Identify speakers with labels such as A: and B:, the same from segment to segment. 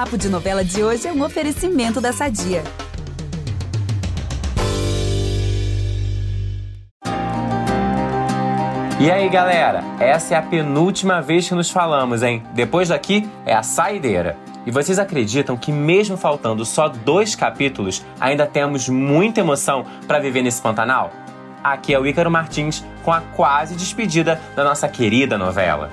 A: Papo de Novela de hoje é um oferecimento da Sadia.
B: E aí, galera? Essa é a penúltima vez que nos falamos, hein? Depois daqui é a saideira. E vocês acreditam que, mesmo faltando só dois capítulos, ainda temos muita emoção para viver nesse Pantanal? Aqui é o Ícaro Martins com a quase despedida da nossa querida novela.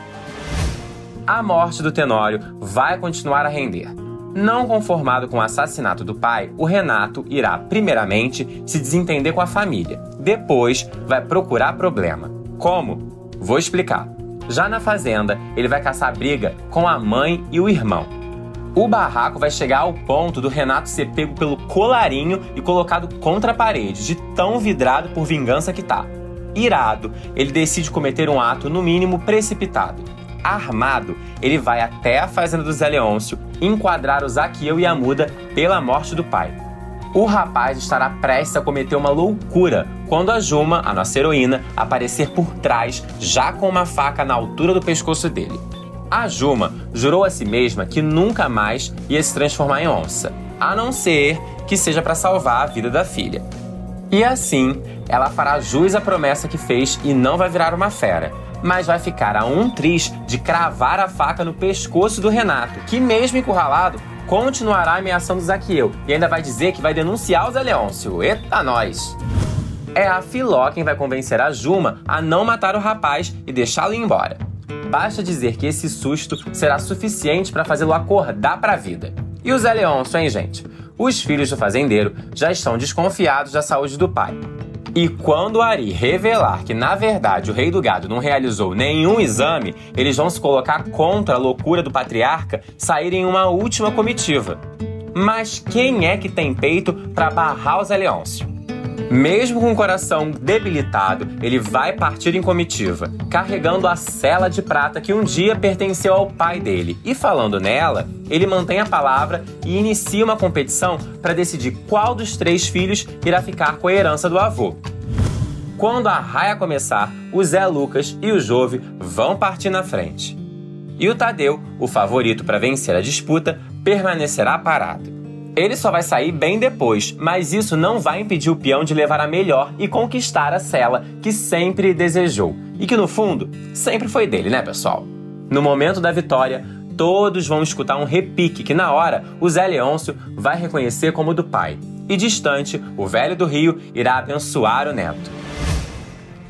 B: A morte do Tenório vai continuar a render. Não conformado com o assassinato do pai, o Renato irá, primeiramente, se desentender com a família. Depois, vai procurar problema. Como? Vou explicar. Já na fazenda, ele vai caçar briga com a mãe e o irmão. O barraco vai chegar ao ponto do Renato ser pego pelo colarinho e colocado contra a parede, de tão vidrado por vingança que tá. Irado, ele decide cometer um ato, no mínimo, precipitado. Armado, ele vai até a fazenda do Zé Leôncio enquadrar o Zaqueu e a Muda pela morte do pai. O rapaz estará prestes a cometer uma loucura quando a Juma, a nossa heroína, aparecer por trás, já com uma faca na altura do pescoço dele. A Juma jurou a si mesma que nunca mais ia se transformar em onça, a não ser que seja para salvar a vida da filha. E assim, ela fará jus à promessa que fez e não vai virar uma fera, mas vai ficar a um triz de cravar a faca no pescoço do Renato, que mesmo encurralado, continuará ameaçando Zaqueu e ainda vai dizer que vai denunciar o Zé Leôncio. Eita nós! É a Filó quem vai convencer a Juma a não matar o rapaz e deixá-lo ir embora. Basta dizer que esse susto será suficiente para fazê-lo acordar para a vida. E o Zé Leôncio, hein, gente? Os filhos do fazendeiro já estão desconfiados da saúde do pai. E quando Ari revelar que, na verdade, o rei do gado não realizou nenhum exame, eles vão se colocar contra a loucura do patriarca sair em uma última comitiva. Mas quem é que tem peito para barrar o Zé Leôncio? Mesmo com o coração debilitado, ele vai partir em comitiva, carregando a cela de prata que um dia pertenceu ao pai dele. E falando nela, ele mantém a palavra e inicia uma competição para decidir qual dos três filhos irá ficar com a herança do avô. Quando a raia começar, o Zé Lucas e o Jove vão partir na frente. E o Tadeu, o favorito para vencer a disputa, permanecerá parado. Ele só vai sair bem depois, mas isso não vai impedir o peão de levar a melhor e conquistar a cela que sempre desejou. E que no fundo, sempre foi dele, né, pessoal? No momento da vitória, todos vão escutar um repique que na hora o Zé Leôncio vai reconhecer como do pai. E distante, o velho do Rio irá abençoar o neto.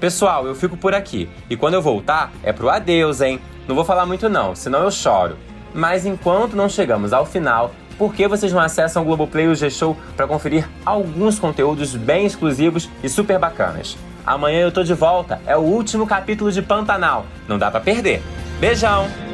B: Pessoal, eu fico por aqui. E quando eu voltar, é pro adeus, hein? Não vou falar muito não, senão eu choro. Mas enquanto não chegamos ao final, por que vocês não acessam o Globoplay e o G-Show para conferir alguns conteúdos bem exclusivos e super bacanas. Amanhã eu tô de volta, é o último capítulo de Pantanal, não dá para perder. Beijão!